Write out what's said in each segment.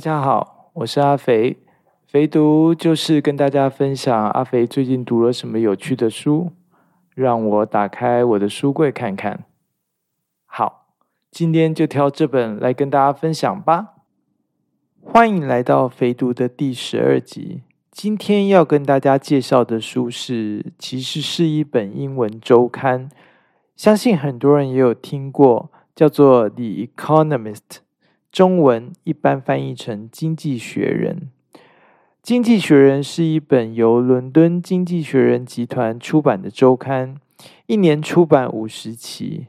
大家好，我是阿肥。肥读就是跟大家分享阿肥最近读了什么有趣的书，让我打开我的书柜看看。好，今天就挑这本来跟大家分享吧。欢迎来到肥读的第十二集。今天要跟大家介绍的书是，其实是一本英文周刊，相信很多人也有听过，叫做《The Economist》，中文一般翻译成《经济学人》。《经济学人》是一本由伦敦经济学人集团出版的周刊，一年出版五十期。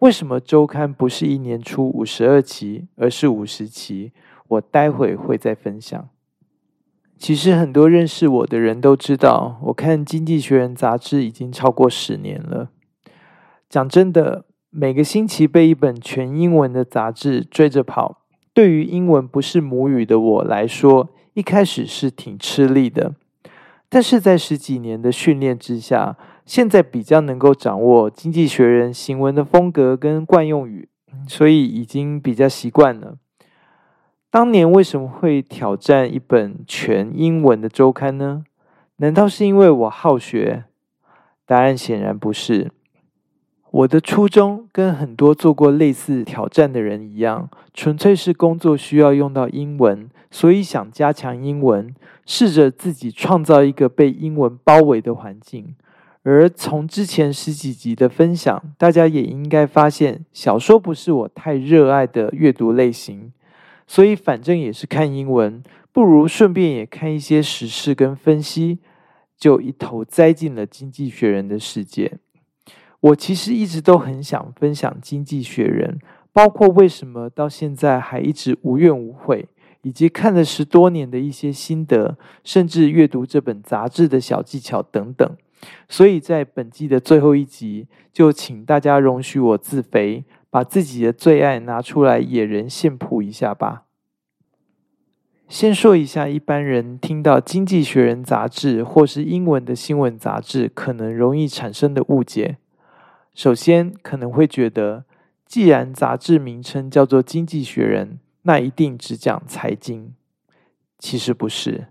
为什么周刊不是一年出五十二期，而是五十期？我待会会再分享。其实很多认识我的人都知道，我看《经济学人》杂志已经超过十年了。讲真的，每个星期被一本全英文的杂志追着跑，对于英文不是母语的我来说，一开始是挺吃力的，但是在十几年的训练之下，现在比较能够掌握《经济学人》行文的风格跟惯用语，所以已经比较习惯了。当年为什么会挑战一本全英文的周刊呢？难道是因为我好学？答案显然不是。我的初衷跟很多做过类似挑战的人一样，纯粹是工作需要用到英文，所以想加强英文，试着自己创造一个被英文包围的环境。而从之前十几集的分享，大家也应该发现，小说不是我太热爱的阅读类型，所以反正也是看英文，不如顺便也看一些时事跟分析，就一头栽进了《经济学人》的世界。我其实一直都很想分享《经济学人》，包括为什么到现在还一直无怨无悔，以及看了十多年的一些心得，甚至阅读这本杂志的小技巧等等。所以在本季的最后一集，就请大家容许我自肥，把自己的最爱拿出来野人献谱一下吧。先说一下，一般人听到《经济学人》杂志或是英文的新闻杂志，可能容易产生的误解。首先可能会觉得，既然杂志名称叫做《经济学人》，那一定只讲财经。其实不是，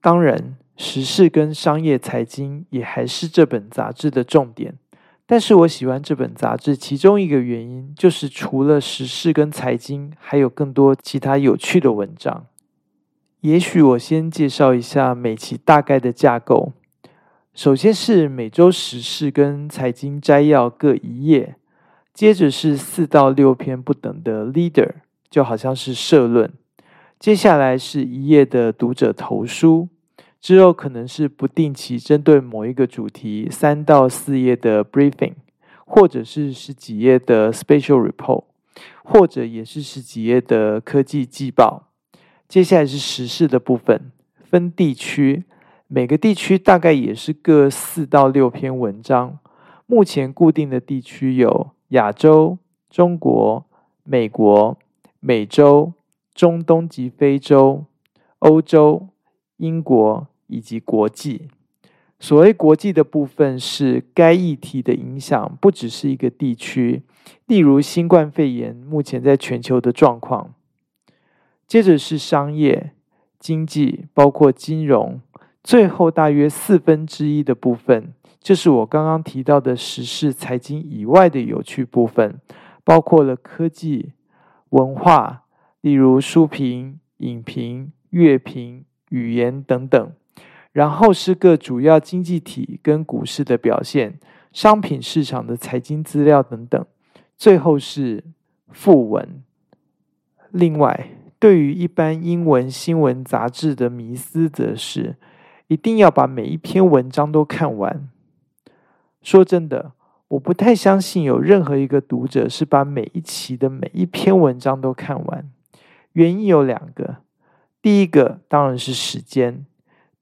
当然时事跟商业财经也还是这本杂志的重点。但是我喜欢这本杂志，其中一个原因就是除了时事跟财经，还有更多其他有趣的文章。也许我先介绍一下每期大概的架构。首先是每周时事跟财经摘要各一页，接着是四到六篇不等的 leader，就好像是社论。接下来是一页的读者投书，之后可能是不定期针对某一个主题三到四页的 briefing，或者是十几页的 special report，或者也是十几页的科技季报。接下来是时事的部分，分地区。每个地区大概也是各四到六篇文章。目前固定的地区有亚洲、中国、美国、美洲、中东及非洲、欧洲、英国以及国际。所谓国际的部分，是该议题的影响不只是一个地区，例如新冠肺炎目前在全球的状况。接着是商业、经济，包括金融。最后大约四分之一的部分，就是我刚刚提到的时事财经以外的有趣部分，包括了科技、文化，例如书评、影评、乐评、语言等等。然后是各主要经济体跟股市的表现，商品市场的财经资料等等。最后是副文。另外，对于一般英文新闻杂志的迷思，则是。一定要把每一篇文章都看完。说真的，我不太相信有任何一个读者是把每一期的每一篇文章都看完。原因有两个：第一个当然是时间；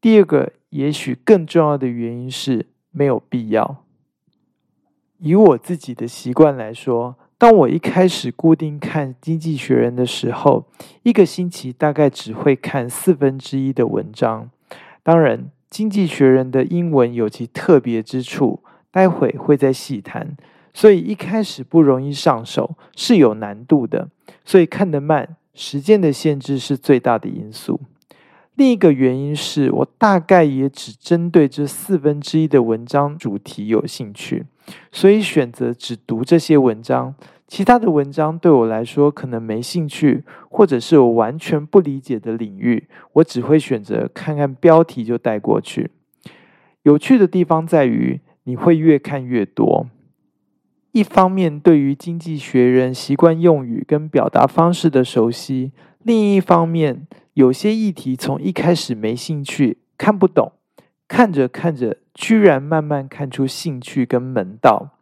第二个，也许更重要的原因是没有必要。以我自己的习惯来说，当我一开始固定看《经济学人》的时候，一个星期大概只会看四分之一的文章。当然，《经济学人》的英文有其特别之处，待会会再细谈。所以一开始不容易上手，是有难度的，所以看得慢时间的限制是最大的因素。另一个原因是我大概也只针对这四分之一的文章主题有兴趣，所以选择只读这些文章。其他的文章对我来说可能没兴趣，或者是我完全不理解的领域，我只会选择看看标题就带过去。有趣的地方在于，你会越看越多。一方面，对于经济学人习惯用语跟表达方式的熟悉；另一方面，有些议题从一开始没兴趣、看不懂，看着看着，居然慢慢看出兴趣跟门道。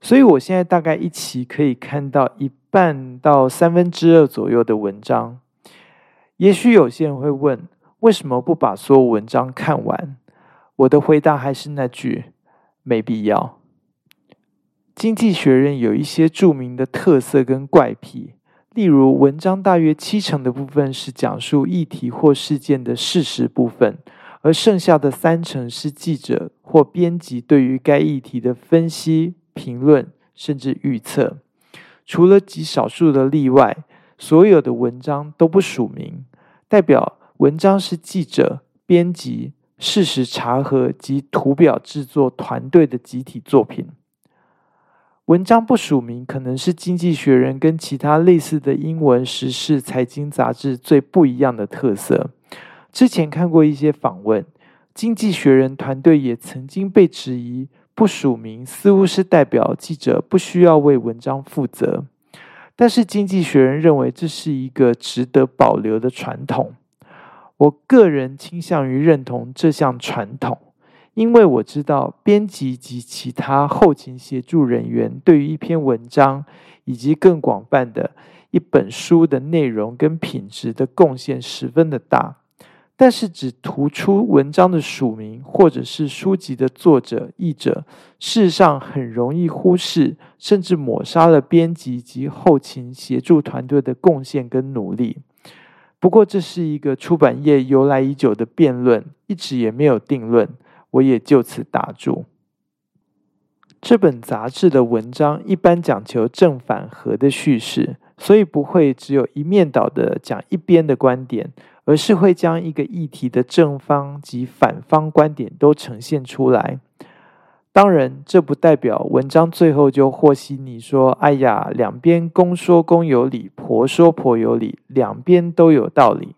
所以，我现在大概一期可以看到一半到三分之二左右的文章。也许有些人会问，为什么不把所有文章看完？我的回答还是那句：没必要。经济学人有一些著名的特色跟怪癖。例如，文章大约七成的部分是讲述议题或事件的事实部分，而剩下的三成是记者或编辑对于该议题的分析、评论，甚至预测。除了极少数的例外，所有的文章都不署名，代表文章是记者、编辑、事实查核及图表制作团队的集体作品。文章不署名，可能是《经济学人》跟其他类似的英文时事财经杂志最不一样的特色。之前看过一些访问，《经济学人》团队也曾经被质疑不署名，似乎是代表记者不需要为文章负责。但是，《经济学人》认为这是一个值得保留的传统。我个人倾向于认同这项传统。因为我知道，编辑及其他后勤协助人员对于一篇文章以及更广泛的一本书的内容跟品质的贡献十分的大，但是只突出文章的署名或者是书籍的作者译者，事实上很容易忽视甚至抹杀了编辑及后勤协助团队的贡献跟努力。不过，这是一个出版业由来已久的辩论，一直也没有定论。我也就此打住。这本杂志的文章一般讲求正反合的叙事，所以不会只有一面倒的讲一边的观点，而是会将一个议题的正方及反方观点都呈现出来。当然，这不代表文章最后就和稀泥，说：“哎呀，两边公说公有理，婆说婆有理，两边都有道理。”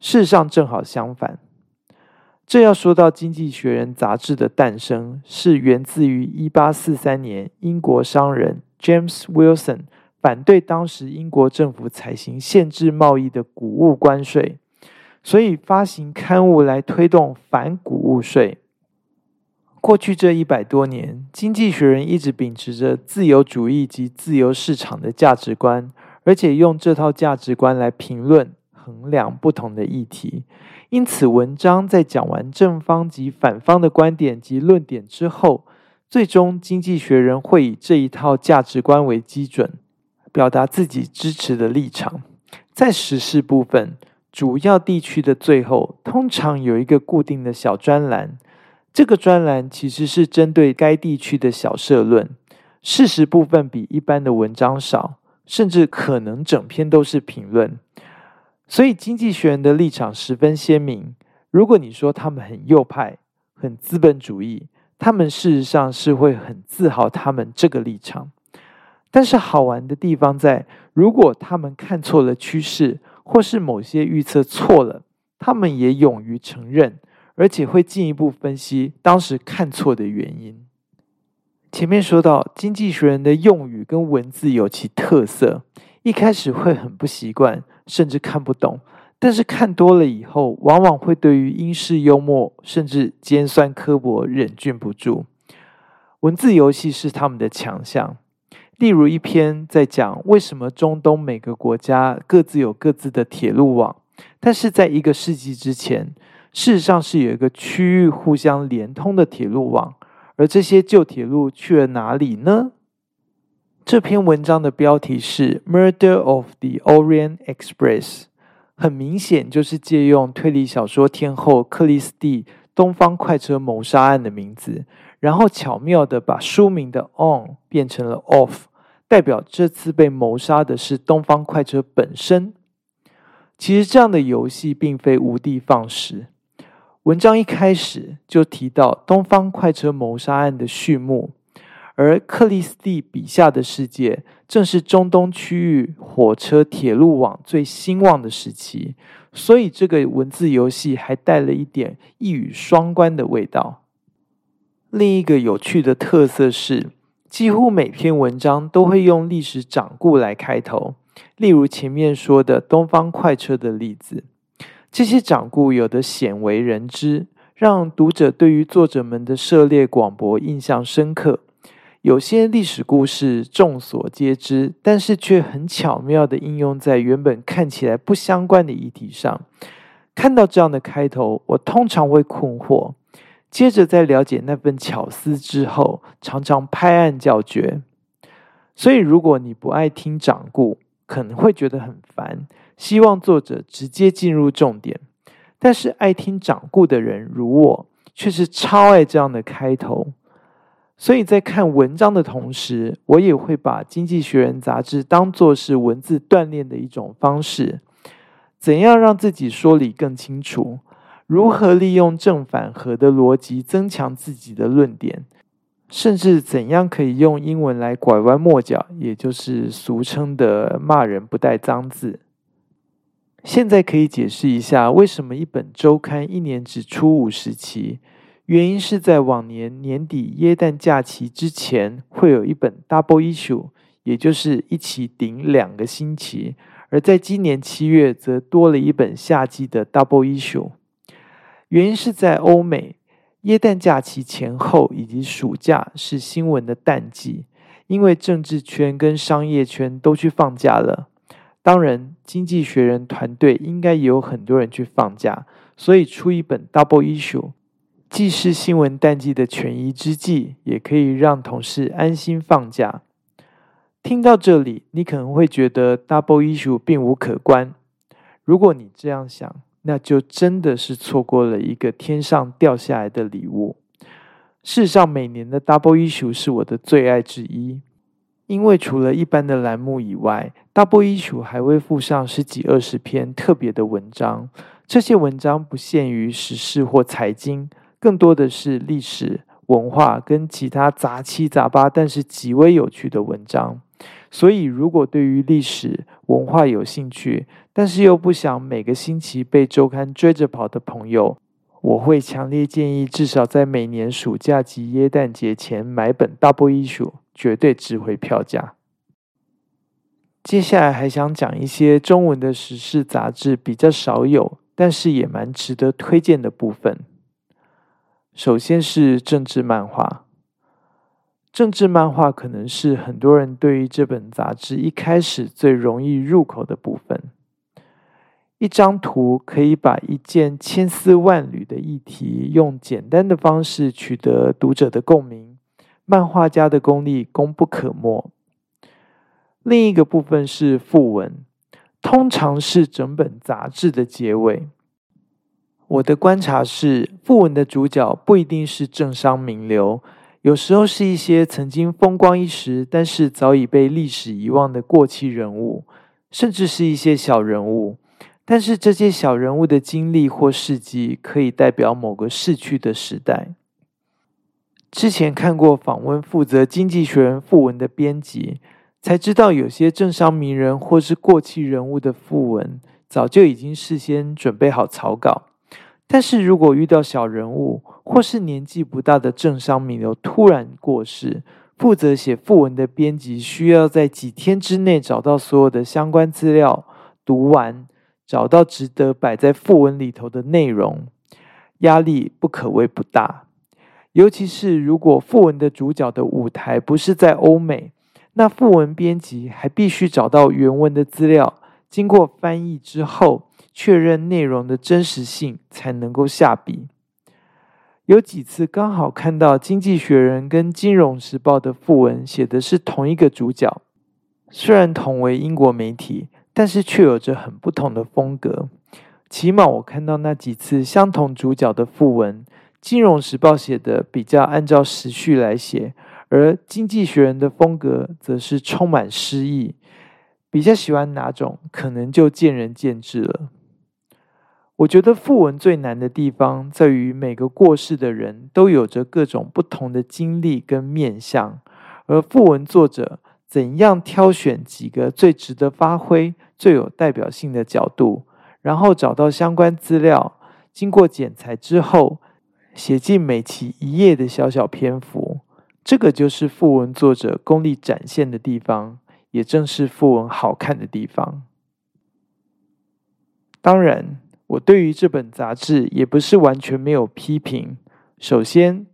事实上，正好相反。这要说到《经济学人》杂志的诞生，是源自于一八四三年，英国商人 James Wilson 反对当时英国政府采行限制贸易的谷物关税，所以发行刊物来推动反谷物税。过去这一百多年，《经济学人》一直秉持着自由主义及自由市场的价值观，而且用这套价值观来评论、衡量不同的议题。因此，文章在讲完正方及反方的观点及论点之后，最终经济学人会以这一套价值观为基准，表达自己支持的立场。在时事部分，主要地区的最后通常有一个固定的小专栏，这个专栏其实是针对该地区的小社论。事实部分比一般的文章少，甚至可能整篇都是评论。所以，经济学人的立场十分鲜明。如果你说他们很右派、很资本主义，他们事实上是会很自豪他们这个立场。但是，好玩的地方在，如果他们看错了趋势，或是某些预测错了，他们也勇于承认，而且会进一步分析当时看错的原因。前面说到，经济学人的用语跟文字有其特色，一开始会很不习惯。甚至看不懂，但是看多了以后，往往会对于英式幽默甚至尖酸刻薄忍俊不住。文字游戏是他们的强项。例如一篇在讲为什么中东每个国家各自有各自的铁路网，但是在一个世纪之前，事实上是有一个区域互相连通的铁路网，而这些旧铁路去了哪里呢？这篇文章的标题是《Murder of the Orient Express》，很明显就是借用推理小说天后克里斯蒂《东方快车谋杀案》的名字，然后巧妙的把书名的 “on” 变成了 “off”，代表这次被谋杀的是东方快车本身，其实这样的游戏并非无的放矢。文章一开始就提到东方快车谋杀案的序幕，而克里斯蒂笔下的世界正是中东区域火车铁路网最兴旺的时期，所以这个文字游戏还带了一点一语双关的味道。另一个有趣的特色是，几乎每篇文章都会用历史掌故来开头，例如前面说的东方快车的例子。这些掌故有的鲜为人知，让读者对于作者们的涉猎广博印象深刻；有些历史故事众所皆知，但是却很巧妙的应用在原本看起来不相关的议题上。看到这样的开头，我通常会困惑。接着，在了解那份巧思之后，常常拍案叫绝。所以，如果你不爱听掌故，可能会觉得很烦，希望作者直接进入重点。但是，爱听掌故的人如我，却是超爱这样的开头。所以在看文章的同时，我也会把《经济学人》杂志当作是文字锻炼的一种方式。怎样让自己说理更清楚？如何利用正反合的逻辑增强自己的论点，甚至怎样可以用英文来拐弯抹角，也就是俗称的骂人不带脏字。现在可以解释一下，为什么一本周刊一年只出五十期？原因是在往年年底耶诞假期之前，会有一本 double issue，也就是一起顶两个星期；而在今年七月，则多了一本夏季的 double issue。原因是在欧美，耶诞假期前后以及暑假是新闻的淡季，因为政治圈跟商业圈都去放假了。当然，经济学人团队应该也有很多人去放假，所以出一本 Double Issue，既是新闻淡季的权宜之计，也可以让同事安心放假。听到这里，你可能会觉得 Double Issue 并无可观。如果你这样想，那就真的是错过了一个天上掉下来的礼物。事实上，每年的 Double Issue 是我的最爱之一，因为除了一般的栏目以外，Double Issue 还会附上十几二十篇特别的文章。这些文章不限于时事或财经，更多的是历史文化跟其他杂七杂八但是极为有趣的文章。所以，如果对于历史文化有兴趣，但是又不想每个星期被周刊追着跑的朋友，我会强烈建议，至少在每年暑假及耶诞节前买本 Double Issue，绝对值回票价。接下来还想讲一些中文的时事杂志比较少有，但是也蛮值得推荐的部分。首先是政治漫画。政治漫画可能是很多人对于这本杂志一开始最容易入口的部分。一张图可以把一件千丝万缕的议题，用简单的方式取得读者的共鸣，漫画家的功力功不可没。另一个部分是副文，通常是整本杂志的结尾。我的观察是，副文的主角不一定是政商名流。有时候是一些曾经风光一时，但是早已被历史遗忘的过气人物，甚至是一些小人物。但是这些小人物的经历或事迹，可以代表某个逝去的时代。之前看过访问负责《经济学人》副文的编辑，才知道有些政商名人或是过气人物的副文，早就已经事先准备好草稿。但是如果遇到小人物，或是年纪不大的政商名流突然过世，负责写副文的编辑需要在几天之内找到所有的相关资料，读完，找到值得摆在副文里头的内容，压力不可谓不大。尤其是如果副文的主角的舞台不是在欧美，那副文编辑还必须找到原文的资料，经过翻译之后。确认内容的真实性，才能够下笔。有几次刚好看到《经济学人》跟《金融时报》的副文写的是同一个主角，虽然同为英国媒体，但是却有着很不同的风格。起码我看到那几次相同主角的副文，《金融时报》写的比较按照时序来写，而《经济学人》的风格则是充满诗意。比较喜欢哪种，可能就见仁见智了。我觉得赋文最难的地方，在于每个过世的人都有着各种不同的经历跟面相，而赋文作者怎样挑选几个最值得发挥、最有代表性的角度，然后找到相关资料，经过剪裁之后，写进每期一页的小小篇幅，这个就是赋文作者功力展现的地方，也正是赋文好看的地方。当然。我对于这本杂志也不是完全没有批评。首先，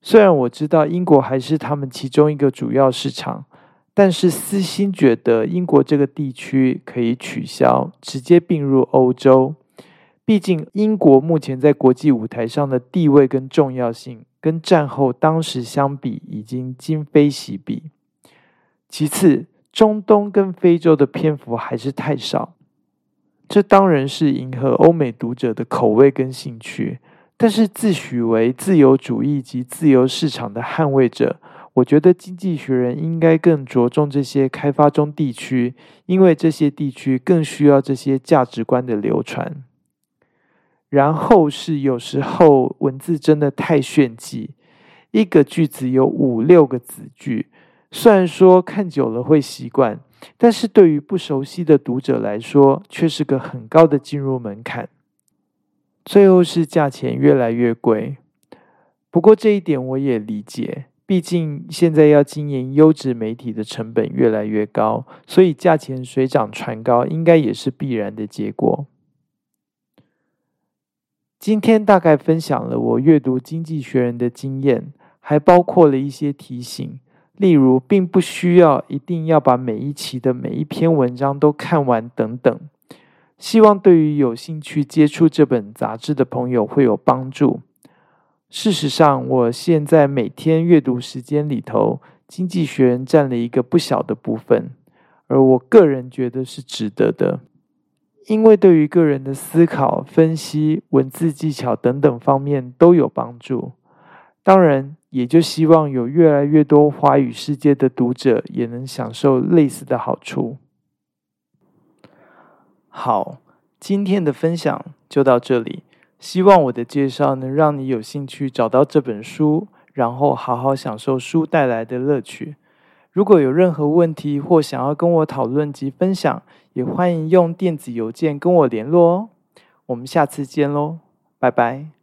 虽然我知道英国还是他们其中一个主要市场，但是私心觉得英国这个地区可以取消，直接并入欧洲。毕竟英国目前在国际舞台上的地位跟重要性，跟战后当时相比已经今非昔比。其次，中东跟非洲的篇幅还是太少。这当然是迎合欧美读者的口味跟兴趣，但是自诩为自由主义及自由市场的捍卫者，我觉得《经济学人》应该更着重这些开发中地区，因为这些地区更需要这些价值观的流传。然后是有时候文字真的太炫技，一个句子有五六个子句，虽然说看久了会习惯。但是对于不熟悉的读者来说，却是个很高的进入门槛。最后是价钱越来越贵。不过这一点我也理解，毕竟现在要经营优质媒体的成本越来越高，所以价钱水涨船高应该也是必然的结果。今天大概分享了我阅读《经济学人》的经验，还包括了一些提醒。例如，并不需要一定要把每一期的每一篇文章都看完等等。希望对于有兴趣接触这本杂志的朋友会有帮助。事实上，我现在每天阅读时间里头，《经济学人》占了一个不小的部分，而我个人觉得是值得的，因为对于个人的思考、分析、文字技巧等等方面都有帮助。当然，也就希望有越来越多华语世界的读者也能享受类似的好处。好，今天的分享就到这里。希望我的介绍能让你有兴趣找到这本书，然后好好享受书带来的乐趣。如果有任何问题或想要跟我讨论及分享，也欢迎用电子邮件跟我联络哦。我们下次见喽，拜拜。